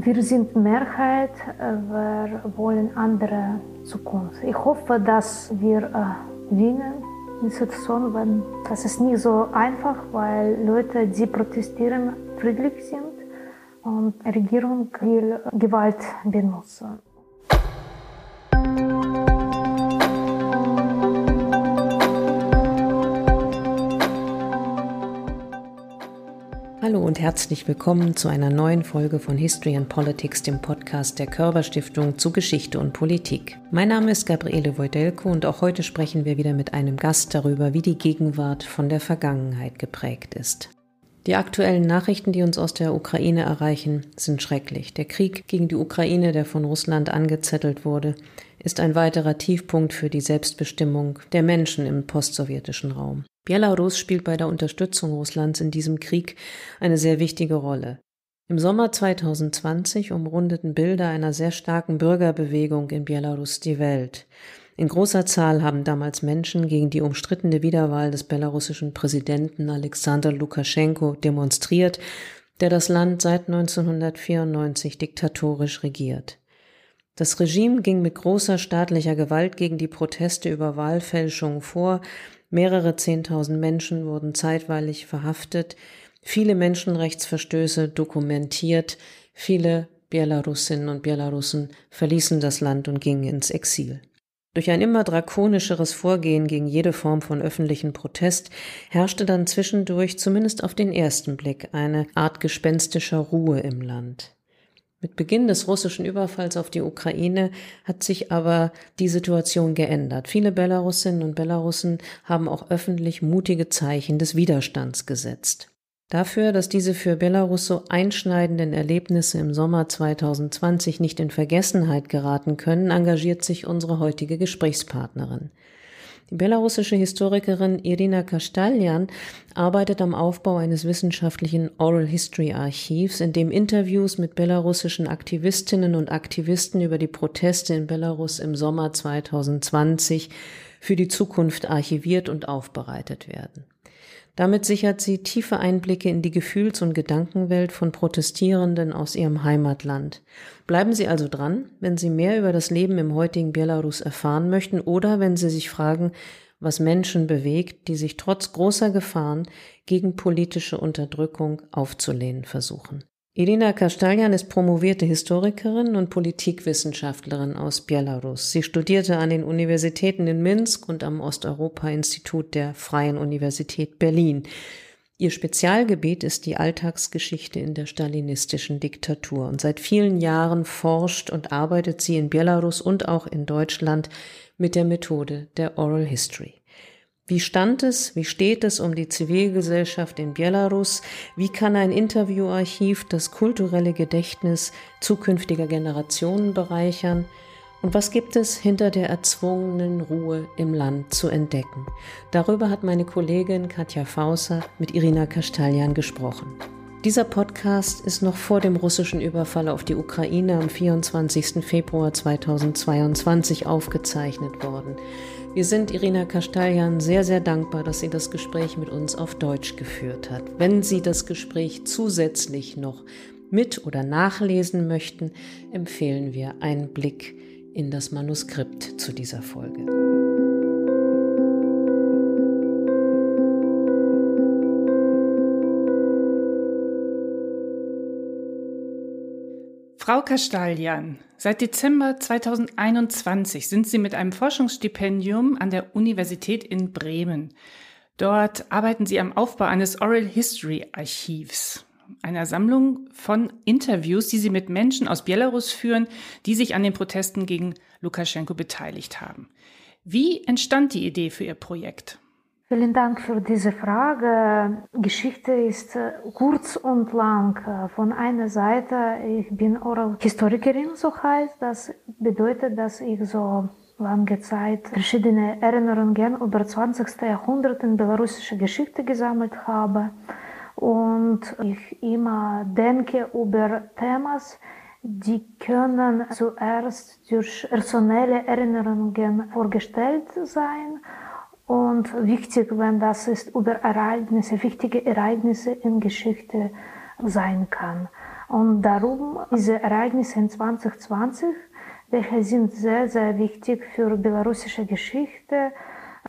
Wir sind Mehrheit, wir wollen andere Zukunft. Ich hoffe, dass wir äh, gewinnen in Situation, wenn das ist nicht so einfach, weil Leute, die protestieren, friedlich sind und die Regierung will Gewalt benutzen. Hallo und herzlich willkommen zu einer neuen Folge von History and Politics, dem Podcast der Körber Stiftung zu Geschichte und Politik. Mein Name ist Gabriele Wojdelko und auch heute sprechen wir wieder mit einem Gast darüber, wie die Gegenwart von der Vergangenheit geprägt ist. Die aktuellen Nachrichten, die uns aus der Ukraine erreichen, sind schrecklich. Der Krieg gegen die Ukraine, der von Russland angezettelt wurde, ist ein weiterer Tiefpunkt für die Selbstbestimmung der Menschen im postsowjetischen Raum. Belarus spielt bei der Unterstützung Russlands in diesem Krieg eine sehr wichtige Rolle. Im Sommer 2020 umrundeten Bilder einer sehr starken Bürgerbewegung in Belarus die Welt. In großer Zahl haben damals Menschen gegen die umstrittene Wiederwahl des belarussischen Präsidenten Alexander Lukaschenko demonstriert, der das Land seit 1994 diktatorisch regiert. Das Regime ging mit großer staatlicher Gewalt gegen die Proteste über Wahlfälschungen vor, Mehrere Zehntausend Menschen wurden zeitweilig verhaftet, viele Menschenrechtsverstöße dokumentiert, viele Belarusinnen und Belarussen verließen das Land und gingen ins Exil. Durch ein immer drakonischeres Vorgehen gegen jede Form von öffentlichen Protest herrschte dann zwischendurch, zumindest auf den ersten Blick, eine Art gespenstischer Ruhe im Land. Mit Beginn des russischen Überfalls auf die Ukraine hat sich aber die Situation geändert. Viele Belarusinnen und Belarussen haben auch öffentlich mutige Zeichen des Widerstands gesetzt. Dafür, dass diese für Belarus so einschneidenden Erlebnisse im Sommer 2020 nicht in Vergessenheit geraten können, engagiert sich unsere heutige Gesprächspartnerin. Die belarussische Historikerin Irina Kastaljan arbeitet am Aufbau eines wissenschaftlichen Oral History Archivs, in dem Interviews mit belarussischen Aktivistinnen und Aktivisten über die Proteste in Belarus im Sommer 2020 für die Zukunft archiviert und aufbereitet werden. Damit sichert sie tiefe Einblicke in die Gefühls- und Gedankenwelt von Protestierenden aus ihrem Heimatland. Bleiben Sie also dran, wenn Sie mehr über das Leben im heutigen Belarus erfahren möchten oder wenn Sie sich fragen, was Menschen bewegt, die sich trotz großer Gefahren gegen politische Unterdrückung aufzulehnen versuchen. Irina Kastaljan ist promovierte Historikerin und Politikwissenschaftlerin aus Belarus. Sie studierte an den Universitäten in Minsk und am Osteuropa-Institut der Freien Universität Berlin. Ihr Spezialgebiet ist die Alltagsgeschichte in der stalinistischen Diktatur und seit vielen Jahren forscht und arbeitet sie in Belarus und auch in Deutschland mit der Methode der Oral History. Wie stand es, wie steht es um die Zivilgesellschaft in Belarus? Wie kann ein Interviewarchiv das kulturelle Gedächtnis zukünftiger Generationen bereichern? Und was gibt es hinter der erzwungenen Ruhe im Land zu entdecken? Darüber hat meine Kollegin Katja Fauser mit Irina Kastaljan gesprochen. Dieser Podcast ist noch vor dem russischen Überfall auf die Ukraine am 24. Februar 2022 aufgezeichnet worden. Wir sind Irina Kastaljan sehr, sehr dankbar, dass sie das Gespräch mit uns auf Deutsch geführt hat. Wenn Sie das Gespräch zusätzlich noch mit oder nachlesen möchten, empfehlen wir einen Blick in das Manuskript zu dieser Folge. Frau Kastaljan, seit Dezember 2021 sind Sie mit einem Forschungsstipendium an der Universität in Bremen. Dort arbeiten Sie am Aufbau eines Oral History Archivs, einer Sammlung von Interviews, die Sie mit Menschen aus Belarus führen, die sich an den Protesten gegen Lukaschenko beteiligt haben. Wie entstand die Idee für Ihr Projekt? Vielen Dank für diese Frage. Geschichte ist äh, kurz und lang. Äh, von einer Seite, ich bin Oral-Historikerin, so heißt das, bedeutet, dass ich so lange Zeit verschiedene Erinnerungen über 20. Jahrhundert in belarussische Geschichte gesammelt habe und ich immer denke über Themen, die können zuerst durch personelle Erinnerungen vorgestellt sein und wichtig, wenn das ist über Ereignisse, wichtige Ereignisse in Geschichte sein kann. Und darum diese Ereignisse in 2020, welche sind sehr, sehr wichtig für belarussische Geschichte,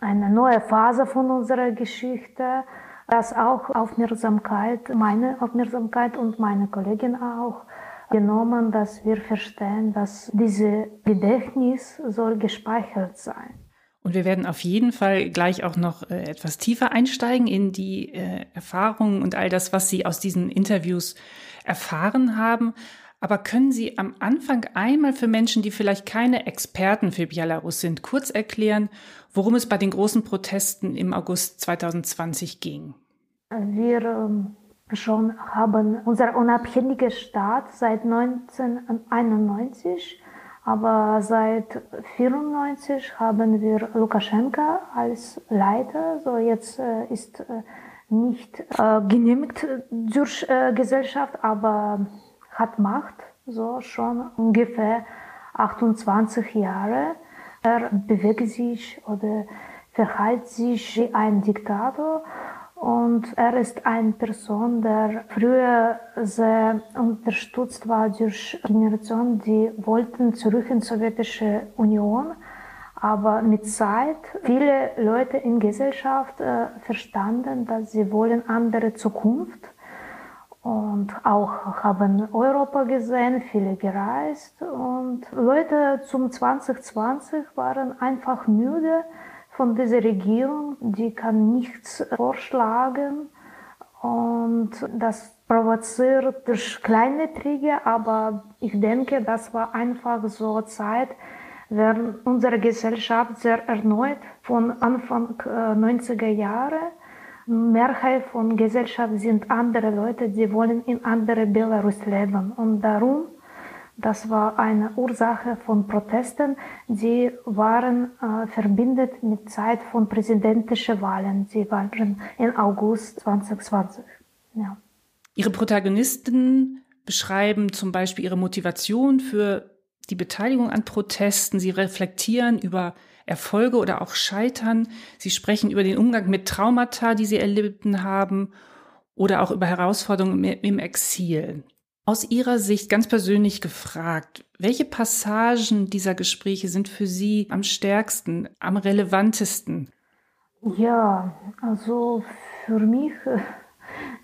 eine neue Phase von unserer Geschichte, das auch Aufmerksamkeit, meine Aufmerksamkeit und meine Kollegin auch genommen, dass wir verstehen, dass diese Gedächtnis soll gespeichert sein. Und wir werden auf jeden Fall gleich auch noch äh, etwas tiefer einsteigen in die äh, Erfahrungen und all das, was Sie aus diesen Interviews erfahren haben. Aber können Sie am Anfang einmal für Menschen, die vielleicht keine Experten für Belarus sind, kurz erklären, worum es bei den großen Protesten im August 2020 ging? Wir ähm, schon haben unser unabhängiger Staat seit 1991 aber seit 94 haben wir Lukaschenka als Leiter. So jetzt äh, ist äh, nicht äh, genehmigt durch äh, Gesellschaft, aber hat Macht. So schon ungefähr 28 Jahre. Er bewegt sich oder verhält sich wie ein Diktator und er ist eine Person, der früher sehr unterstützt war durch Generationen, die wollten zurück in die Sowjetische Union. Aber mit Zeit viele Leute in Gesellschaft äh, verstanden, dass sie wollen andere Zukunft und auch haben Europa gesehen, viele gereist und Leute zum 2020 waren einfach müde von dieser Regierung, die kann nichts vorschlagen und das provoziert durch kleine Kriege, aber ich denke, das war einfach so Zeit, während unsere Gesellschaft sehr erneut von Anfang 90er äh, Jahre Mehrheit von Gesellschaft sind andere Leute, die wollen in andere Belarus leben. Und darum das war eine Ursache von Protesten, die waren äh, verbindet mit Zeit von präsidentischen Wahlen. Sie waren im August 2020. Ja. Ihre Protagonisten beschreiben zum Beispiel ihre Motivation für die Beteiligung an Protesten. Sie reflektieren über Erfolge oder auch Scheitern. Sie sprechen über den Umgang mit Traumata, die sie erlitten haben oder auch über Herausforderungen im Exil. Aus Ihrer Sicht ganz persönlich gefragt, welche Passagen dieser Gespräche sind für Sie am stärksten, am relevantesten? Ja, also für mich,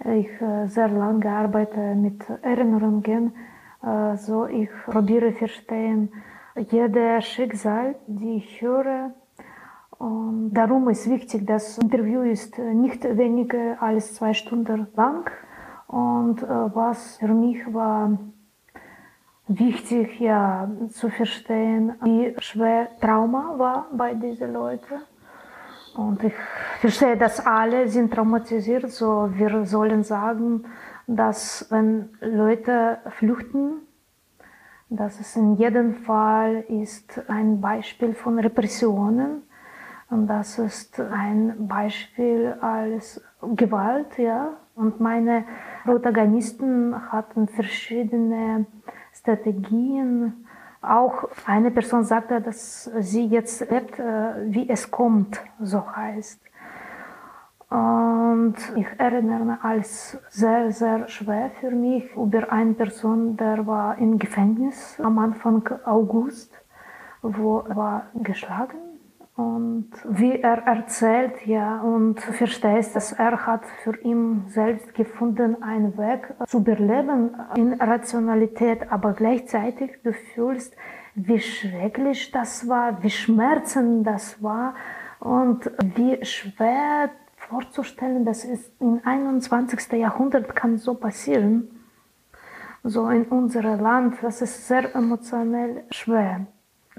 äh, ich äh, sehr lange arbeite mit Erinnerungen, also ich probiere verstehen jede Schicksal, die ich höre. Und darum ist wichtig, das Interview ist nicht weniger als zwei Stunden lang und äh, was für mich war wichtig, ja, zu verstehen, wie schwer Trauma war bei diesen Leuten. Und ich verstehe, dass alle sind traumatisiert. So, wir sollen sagen, dass wenn Leute flüchten, dass es in jedem Fall ist ein Beispiel von Repressionen und das ist ein Beispiel als Gewalt, ja. Und meine Protagonisten hatten verschiedene Strategien. Auch eine Person sagte, dass sie jetzt lebt, äh, wie es kommt, so heißt. Und ich erinnere mich als sehr, sehr schwer für mich über eine Person, der war im Gefängnis am Anfang August, wo er war geschlagen und wie er erzählt, ja, und verstehst, dass er hat für ihn selbst gefunden einen Weg zu überleben in Rationalität, aber gleichzeitig du fühlst, wie schrecklich das war, wie schmerzend das war und wie schwer vorzustellen, dass es im 21. Jahrhundert kann so passieren. So in unserem Land, das ist sehr emotionell schwer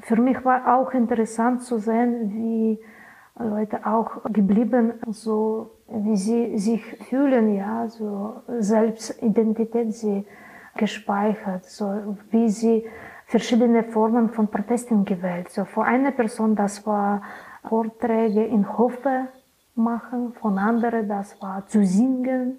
für mich war auch interessant zu sehen, wie Leute auch geblieben, so wie sie sich fühlen, ja, so Selbstidentität sie gespeichert, so wie sie verschiedene Formen von Protesten gewählt. So für eine Person, das war Vorträge in Hofe machen, von anderen, das war zu singen,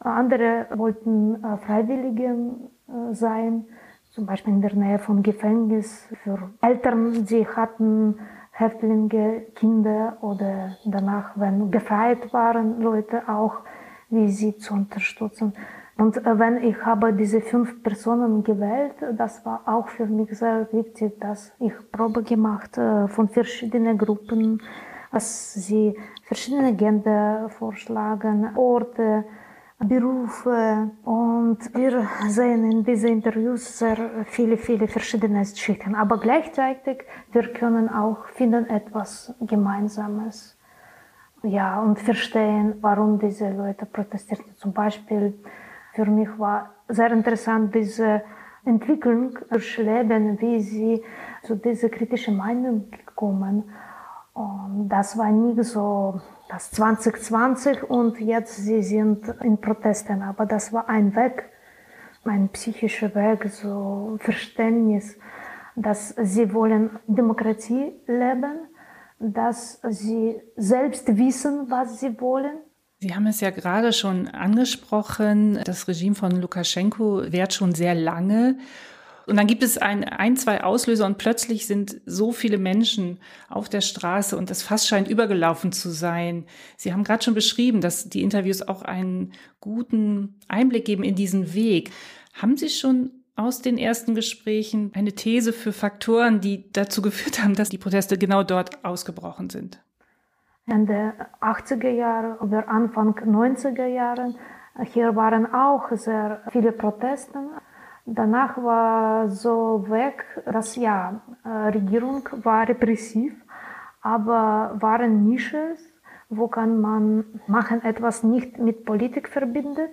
andere wollten äh, Freiwilligen äh, sein zum Beispiel in der Nähe von Gefängnis für Eltern, die hatten Häftlinge, Kinder oder danach, wenn befreit waren, Leute auch, wie sie zu unterstützen. Und äh, wenn ich habe diese fünf Personen gewählt, das war auch für mich sehr wichtig, dass ich Probe gemacht äh, von verschiedenen Gruppen, was sie verschiedene Gender vorschlagen, Orte, Berufe und wir sehen in diesen Interviews sehr viele, viele verschiedene Schichten. Aber gleichzeitig wir können auch finden etwas Gemeinsames. Ja, und verstehen, warum diese Leute protestierten. Zum Beispiel für mich war sehr interessant diese Entwicklung durchleben, wie sie zu dieser kritischen Meinung gekommen. Und das war nicht so das 2020 und jetzt sie sind in Protesten, aber das war ein Weg, ein psychischer Weg, so Verständnis, dass sie wollen Demokratie leben, dass sie selbst wissen, was sie wollen Sie haben es ja gerade schon angesprochen, das Regime von Lukaschenko währt schon sehr lange. Und dann gibt es ein, ein, zwei Auslöser und plötzlich sind so viele Menschen auf der Straße und das Fass scheint übergelaufen zu sein. Sie haben gerade schon beschrieben, dass die Interviews auch einen guten Einblick geben in diesen Weg. Haben Sie schon aus den ersten Gesprächen eine These für Faktoren, die dazu geführt haben, dass die Proteste genau dort ausgebrochen sind? Ende 80er Jahre oder Anfang 90er Jahre. Hier waren auch sehr viele Proteste. Danach war so weg, dass ja, Regierung war repressiv, aber waren Nisches, wo kann man machen etwas nicht mit Politik verbindet.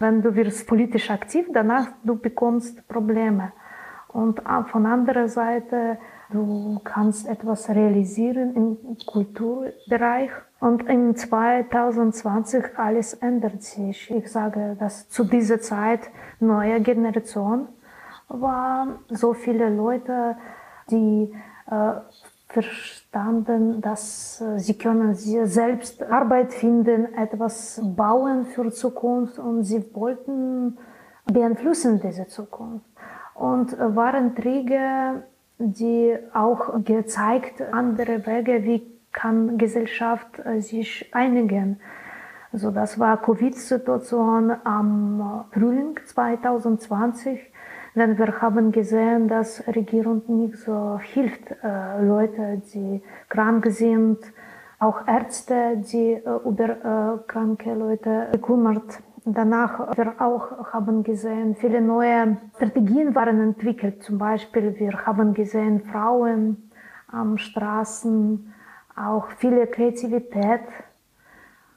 Wenn du wirst politisch aktiv, danach du bekommst Probleme. Und von anderer Seite Du kannst etwas realisieren im Kulturbereich. Und in 2020 alles ändert sich. Ich sage, dass zu dieser Zeit neue Generation war, so viele Leute, die äh, verstanden, dass äh, sie können sie selbst Arbeit finden, etwas bauen für Zukunft und sie wollten beeinflussen diese Zukunft. Und äh, waren Träger die auch gezeigt andere Wege, wie kann Gesellschaft äh, sich einigen. Also das war Covid-Situation am Frühling 2020, denn wir haben gesehen, dass Regierung nicht so hilft, äh, Leute, die krank sind, auch Ärzte, die äh, über äh, kranke Leute gekümmert Danach wir auch haben gesehen, viele neue Strategien waren entwickelt. Zum Beispiel wir haben gesehen Frauen am Straßen, auch viele Kreativität.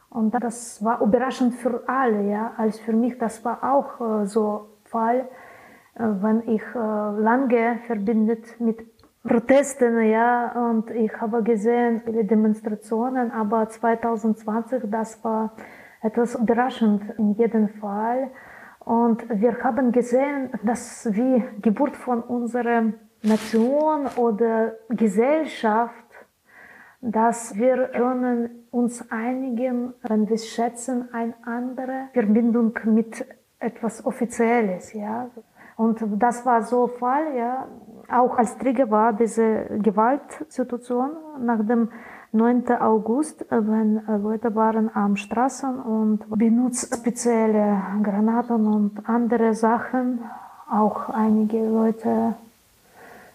Und das war überraschend für alle, ja. Als für mich, das war auch äh, so Fall, äh, wenn ich äh, lange verbindet mit Protesten, ja. Und ich habe gesehen viele Demonstrationen, aber 2020, das war etwas überraschend in jedem Fall. Und wir haben gesehen, dass wie Geburt von unserer Nation oder Gesellschaft, dass wir können uns einigen, wenn wir schätzen eine andere Verbindung mit etwas Offizielles, ja. Und das war so Fall, ja. Auch als Trigger war diese Gewaltsituation nach dem 9. August, wenn Leute waren am Straßen und benutzen spezielle Granaten und andere Sachen. Auch einige Leute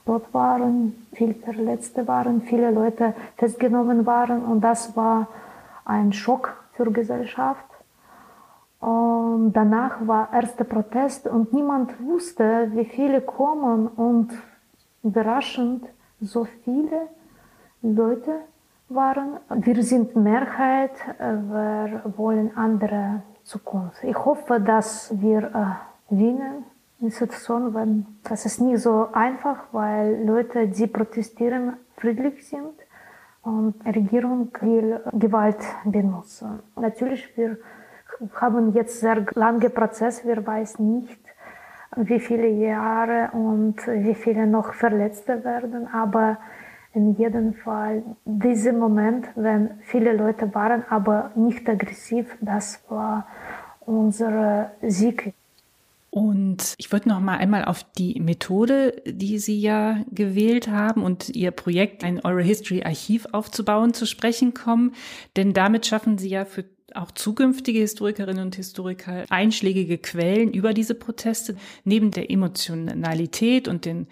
dort waren, viele Verletzte waren, viele Leute festgenommen waren und das war ein Schock für Gesellschaft. Und danach war erster Protest und niemand wusste, wie viele kommen und überraschend so viele Leute waren. Wir sind Mehrheit, wir wollen andere Zukunft. Ich hoffe, dass wir äh, gewinnen in Situation, wenn das ist nicht so einfach, weil Leute, die protestieren, friedlich sind und Regierung will Gewalt benutzen. Natürlich, wir haben jetzt sehr lange Prozess, wir wissen nicht, wie viele Jahre und wie viele noch Verletzte werden, aber in jedem Fall dieser Moment, wenn viele Leute waren, aber nicht aggressiv, das war unser Sieg. Und ich würde noch mal einmal auf die Methode, die Sie ja gewählt haben und Ihr Projekt, ein Oral History Archiv aufzubauen, zu sprechen kommen. Denn damit schaffen Sie ja für auch zukünftige Historikerinnen und Historiker einschlägige Quellen über diese Proteste. Neben der Emotionalität und den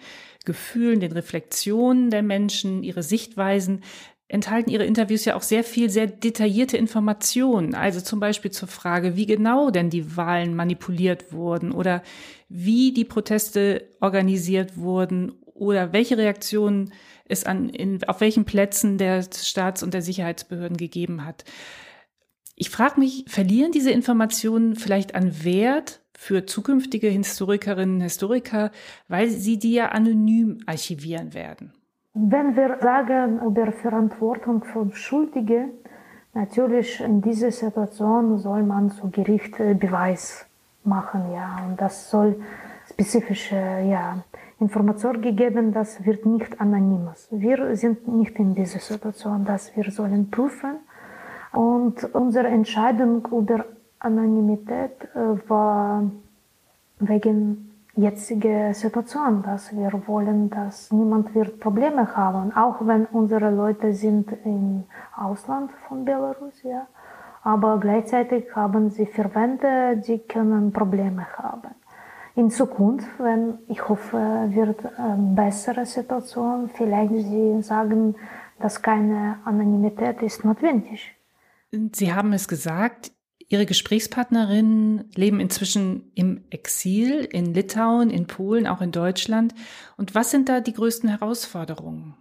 Gefühlen, den Reflexionen der Menschen, ihre Sichtweisen, enthalten Ihre Interviews ja auch sehr viel, sehr detaillierte Informationen. Also zum Beispiel zur Frage, wie genau denn die Wahlen manipuliert wurden oder wie die Proteste organisiert wurden oder welche Reaktionen es an, in, auf welchen Plätzen der Staats- und der Sicherheitsbehörden gegeben hat. Ich frage mich, verlieren diese Informationen vielleicht an Wert für zukünftige Historikerinnen und Historiker, weil sie die ja anonym archivieren werden? Wenn wir sagen über Verantwortung von Schuldigen, natürlich in dieser Situation soll man zu Gericht Beweis machen, ja, und das soll spezifische, ja, Information gegeben, das wird nicht anonymes. Wir sind nicht in dieser Situation, dass wir sollen prüfen. Und unsere Entscheidung über Anonymität äh, war wegen jetziger Situation, dass wir wollen, dass niemand wird Probleme haben, auch wenn unsere Leute sind im Ausland von Belarus, ja. Aber gleichzeitig haben sie Verwandte, die können Probleme haben in Zukunft, wenn ich hoffe, wird eine bessere Situation, vielleicht Sie sagen, dass keine Anonymität ist notwendig. Sie haben es gesagt, Ihre Gesprächspartnerinnen leben inzwischen im Exil in Litauen, in Polen, auch in Deutschland. Und was sind da die größten Herausforderungen?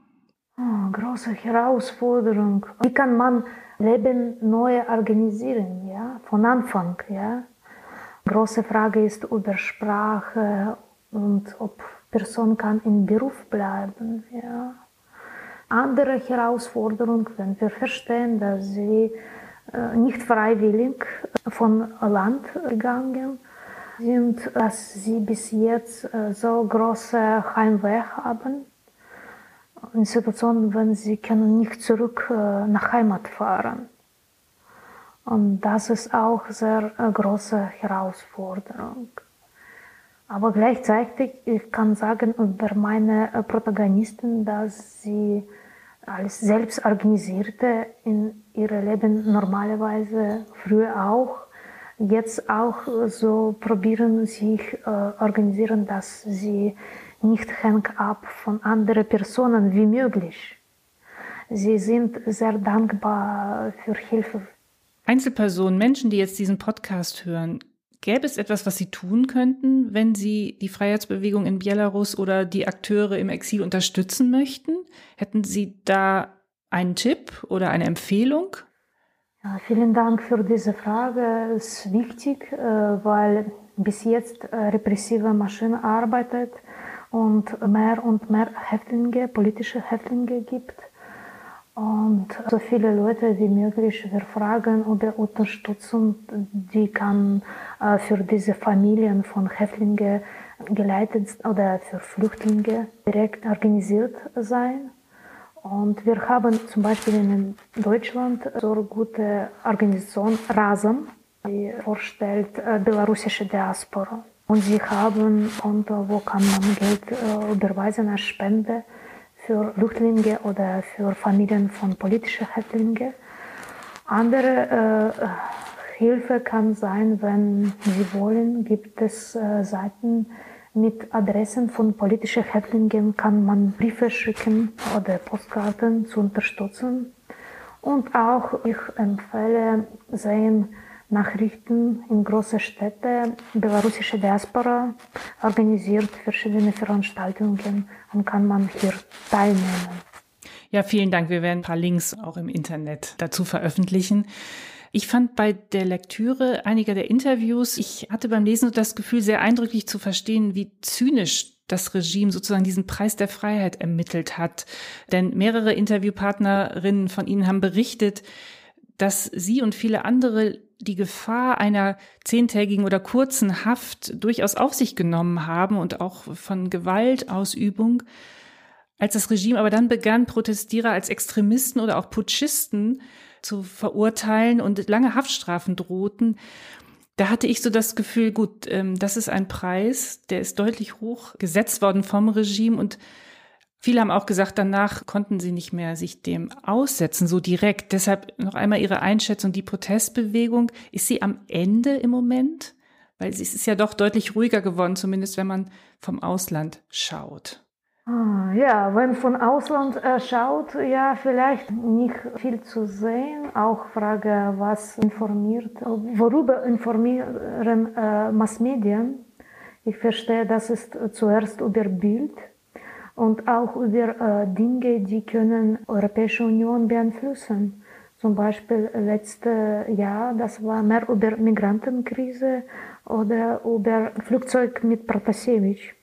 Oh, große Herausforderung. Wie kann man Leben neu organisieren, ja, von Anfang, ja? Große Frage ist über Sprache und ob Person kann im Beruf bleiben. Ja. Andere Herausforderung, wenn wir verstehen, dass sie nicht freiwillig von Land gegangen sind, dass sie bis jetzt äh, so große Heimweh haben. In Situationen, wenn sie können nicht zurück äh, nach Heimat fahren. Und das ist auch sehr äh, große Herausforderung. Aber gleichzeitig, ich kann sagen über meine äh, Protagonisten, dass sie als selbst organisierte in ihrem Leben normalerweise früher auch, jetzt auch so probieren sich äh, organisieren, dass sie nicht hängen ab von anderen Personen wie möglich. Sie sind sehr dankbar für Hilfe Einzelpersonen, Menschen, die jetzt diesen Podcast hören, gäbe es etwas, was sie tun könnten, wenn sie die Freiheitsbewegung in Belarus oder die Akteure im Exil unterstützen möchten? Hätten Sie da einen Tipp oder eine Empfehlung? Ja, vielen Dank für diese Frage. Es ist wichtig, äh, weil bis jetzt äh, repressive Maschine arbeitet und mehr und mehr Häftlinge, politische Häftlinge gibt. Und so viele Leute wie möglich, wir fragen über Unterstützung, die kann äh, für diese Familien von Häftlingen geleitet oder für Flüchtlinge direkt organisiert sein. Und wir haben zum Beispiel in Deutschland so eine gute Organisation RASM, die vorstellt äh, belarussische Diaspora. Und sie haben Konto, wo kann man Geld äh, überweisen als Spende für Flüchtlinge oder für Familien von politischen Häftlingen. Andere äh, Hilfe kann sein, wenn Sie wollen, gibt es äh, Seiten mit Adressen von politischen Häftlingen, kann man Briefe schicken oder Postkarten zu unterstützen. Und auch ich empfehle sehen Nachrichten in große Städte. Belarussische Diaspora organisiert verschiedene Veranstaltungen und kann man hier teilnehmen. Ja, vielen Dank. Wir werden ein paar Links auch im Internet dazu veröffentlichen. Ich fand bei der Lektüre einiger der Interviews, ich hatte beim Lesen das Gefühl, sehr eindrücklich zu verstehen, wie zynisch das Regime sozusagen diesen Preis der Freiheit ermittelt hat. Denn mehrere Interviewpartnerinnen von Ihnen haben berichtet, dass Sie und viele andere die Gefahr einer zehntägigen oder kurzen Haft durchaus auf sich genommen haben und auch von Gewaltausübung. Als das Regime aber dann begann, Protestierer als Extremisten oder auch Putschisten zu verurteilen und lange Haftstrafen drohten, da hatte ich so das Gefühl, gut, ähm, das ist ein Preis, der ist deutlich hoch gesetzt worden vom Regime und Viele haben auch gesagt, danach konnten sie nicht mehr sich dem aussetzen, so direkt. Deshalb noch einmal Ihre Einschätzung, die Protestbewegung, ist sie am Ende im Moment? Weil es ist ja doch deutlich ruhiger geworden, zumindest wenn man vom Ausland schaut. Ah, ja, wenn von Ausland äh, schaut, ja, vielleicht nicht viel zu sehen. Auch Frage, was informiert, worüber informieren äh, Massmedien? Ich verstehe, das ist zuerst über Bild und auch über äh, Dinge, die können Europäische Union beeinflussen. Zum Beispiel letztes Jahr, das war mehr über Migrantenkrise oder über Flugzeug mit Protasevich.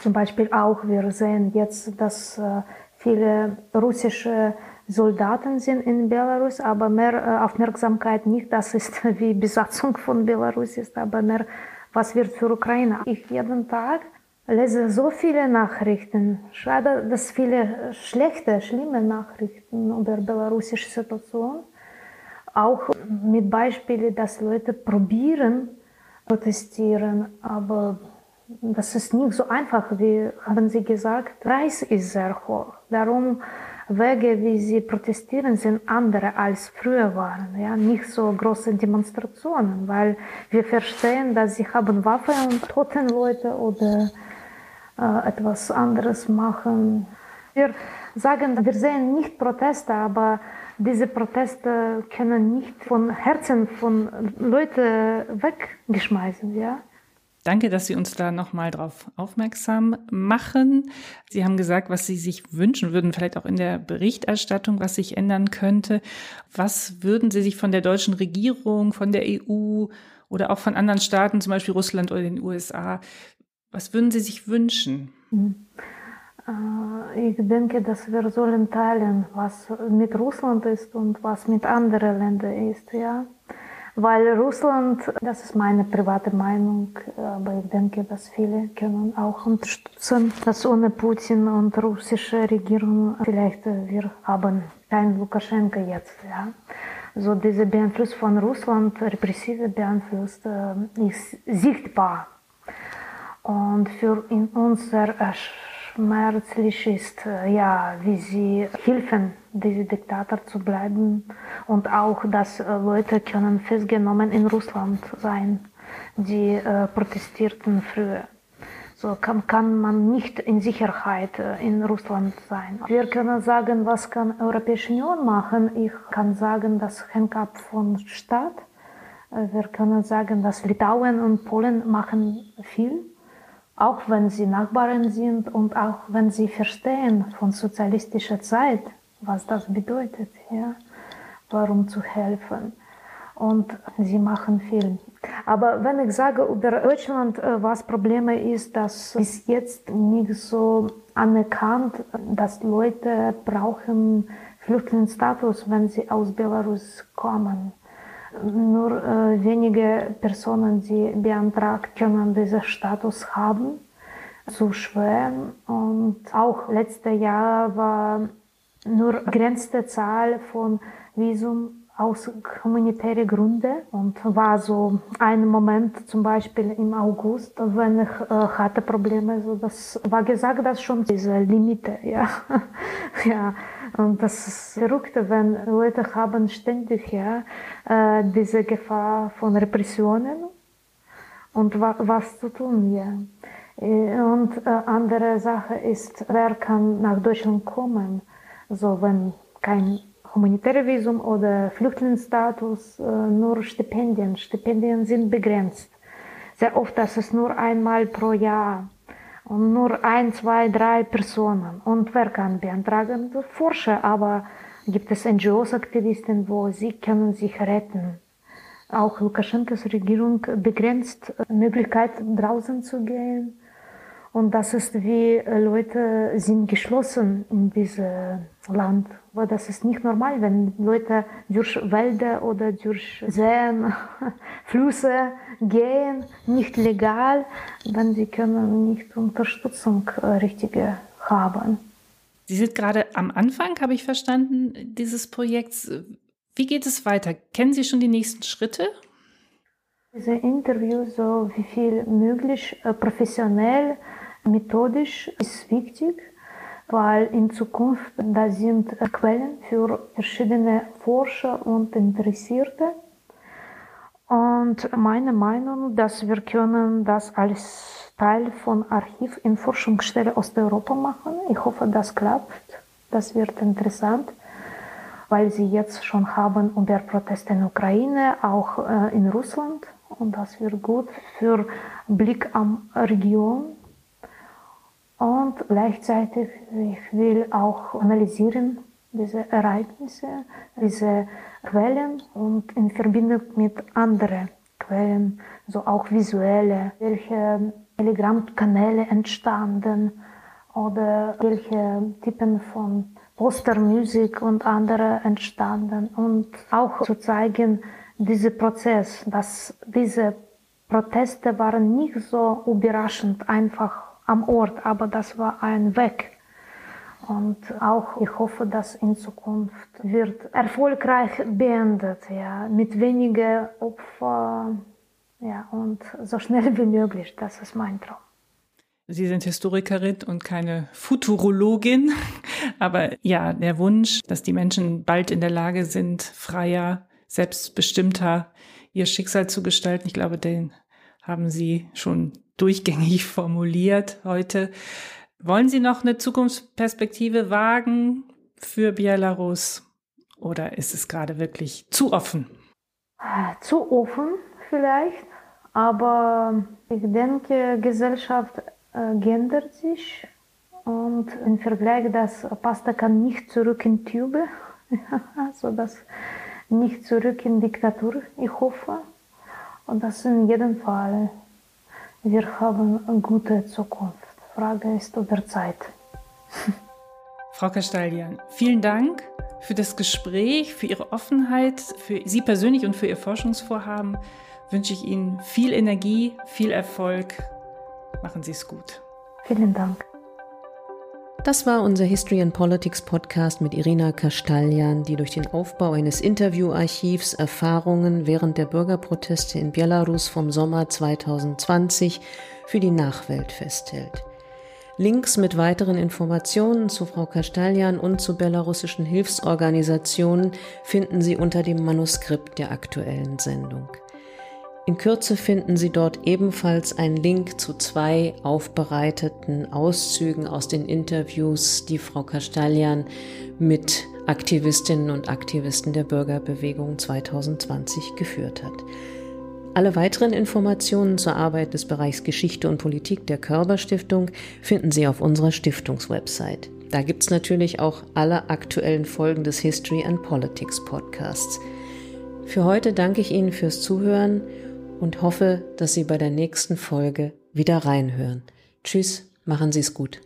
Zum Beispiel auch, wir sehen jetzt, dass äh, viele russische Soldaten sind in Belarus, aber mehr äh, Aufmerksamkeit nicht, das ist wie Besatzung von Belarus ist, aber mehr, was wird für Ukraine. Ich jeden Tag lese so viele Nachrichten. Schade, dass viele schlechte, schlimme Nachrichten über belarussische Situation. Auch mit Beispielen, dass Leute probieren, protestieren, aber das ist nicht so einfach, wie haben Sie gesagt. Preis ist sehr hoch. Darum Wege, wie sie protestieren, sind andere als früher waren. Ja, nicht so große Demonstrationen, weil wir verstehen, dass sie haben Waffen und toten Leute oder etwas anderes machen. Wir sagen, wir sehen nicht Proteste, aber diese Proteste können nicht von Herzen von Leuten weggeschmeißen, ja. Danke, dass Sie uns da nochmal drauf aufmerksam machen. Sie haben gesagt, was Sie sich wünschen würden, vielleicht auch in der Berichterstattung, was sich ändern könnte. Was würden Sie sich von der deutschen Regierung, von der EU oder auch von anderen Staaten, zum Beispiel Russland oder den USA, was würden Sie sich wünschen? Äh, ich denke, dass wir sollen teilen, was mit Russland ist und was mit anderen Ländern ist, ja. Weil Russland, das ist meine private Meinung, aber ich denke, dass viele können auch unterstützen, dass ohne Putin und russische Regierung vielleicht wir haben kein Lukaschenko jetzt, ja. So diese Beeinflussung von Russland, repressive Beeinfluss, äh, ist sichtbar und für uns sehr schmerzlich ist, äh, ja, wie sie helfen, diese Diktator zu bleiben und auch, dass äh, Leute können festgenommen in Russland sein, die äh, protestierten früher. So kann, kann man nicht in Sicherheit äh, in Russland sein. Wir können sagen, was kann Europäische Union machen? Ich kann sagen, das hängt ab vom Staat. Wir können sagen, dass Litauen und Polen machen viel auch wenn sie Nachbarn sind und auch wenn sie verstehen von sozialistischer Zeit, was das bedeutet, ja, warum zu helfen. Und sie machen viel. Aber wenn ich sage über Deutschland, äh, was Probleme ist, dass bis jetzt nicht so anerkannt, dass Leute brauchen Flüchtlingsstatus, wenn sie aus Belarus kommen. Nur äh, wenige Personen, die beantragt, können diesen Status haben. Zu schwer. Und auch letztes Jahr war nur begrenzte Zahl von Visum aus humanitären Gründen und war so ein Moment zum Beispiel im August, wenn ich äh, hatte Probleme, so das war gesagt, dass schon diese Limite, ja, ja, und das ist verrückt, wenn Leute haben ständig ja äh, diese Gefahr von Repressionen und wa was zu tun, ja. Äh, und äh, andere Sache ist, wer kann nach Deutschland kommen, so wenn kein humanitäre Visum oder Flüchtlingsstatus, äh, nur Stipendien. Stipendien sind begrenzt. Sehr oft, das ist nur einmal pro Jahr und nur ein, zwei, drei Personen. Und wer kann beantragen? Forscher, aber gibt es NGOs-Aktivisten, wo sie können sich retten. Auch Lukaschenkos Regierung begrenzt Möglichkeit draußen zu gehen. Und das ist wie Leute sind geschlossen in diesem Land. Aber das ist nicht normal, wenn Leute durch Wälder oder durch Seen, Flüsse gehen, nicht legal, wenn sie können nicht Unterstützung äh, richtige haben. Sie sind gerade am Anfang, habe ich verstanden, dieses Projekts. Wie geht es weiter? Kennen Sie schon die nächsten Schritte? Diese Interview so wie viel möglich äh, professionell, methodisch ist wichtig weil in Zukunft da sind Quellen für verschiedene Forscher und Interessierte. Und meine Meinung, dass wir können das als Teil von Archiv in Forschungsstelle Osteuropa machen. Ich hoffe, das klappt. Das wird interessant, weil sie jetzt schon haben über Proteste in Ukraine, auch äh, in Russland. Und das wird gut für Blick am Region. Und gleichzeitig, ich will auch analysieren diese Ereignisse, diese Quellen und in Verbindung mit anderen Quellen, so auch visuelle, welche Telegram-Kanäle entstanden oder welche Typen von Postermusik und andere entstanden. Und auch zu zeigen, dieser Prozess, dass diese Proteste waren nicht so überraschend einfach am Ort, aber das war ein Weg. Und auch ich hoffe, dass in Zukunft wird erfolgreich beendet, ja, mit weniger Opfer, ja, und so schnell wie möglich. Das ist mein Traum. Sie sind Historikerin und keine Futurologin, aber ja, der Wunsch, dass die Menschen bald in der Lage sind, freier, selbstbestimmter ihr Schicksal zu gestalten, ich glaube, den haben Sie schon durchgängig formuliert heute. Wollen Sie noch eine Zukunftsperspektive wagen für Belarus oder ist es gerade wirklich zu offen? Zu offen vielleicht, aber ich denke, Gesellschaft äh, geändert sich und im Vergleich, das Pasta kann nicht zurück in Tube, also das nicht zurück in Diktatur, ich hoffe. Und das in jedem Fall. Wir haben eine gute Zukunft. Frage ist über Zeit. Frau Kastaljan, vielen Dank für das Gespräch, für Ihre Offenheit, für Sie persönlich und für Ihr Forschungsvorhaben wünsche ich Ihnen viel Energie, viel Erfolg. Machen Sie es gut. Vielen Dank. Das war unser History and Politics Podcast mit Irina Kastaljan, die durch den Aufbau eines Interviewarchivs Erfahrungen während der Bürgerproteste in Belarus vom Sommer 2020 für die Nachwelt festhält. Links mit weiteren Informationen zu Frau Kastaljan und zu belarussischen Hilfsorganisationen finden Sie unter dem Manuskript der aktuellen Sendung. In Kürze finden Sie dort ebenfalls einen Link zu zwei aufbereiteten Auszügen aus den Interviews, die Frau Kastaljan mit Aktivistinnen und Aktivisten der Bürgerbewegung 2020 geführt hat. Alle weiteren Informationen zur Arbeit des Bereichs Geschichte und Politik der Körperstiftung finden Sie auf unserer Stiftungswebsite. Da gibt es natürlich auch alle aktuellen Folgen des History and Politics Podcasts. Für heute danke ich Ihnen fürs Zuhören und hoffe, dass Sie bei der nächsten Folge wieder reinhören. Tschüss, machen Sie es gut.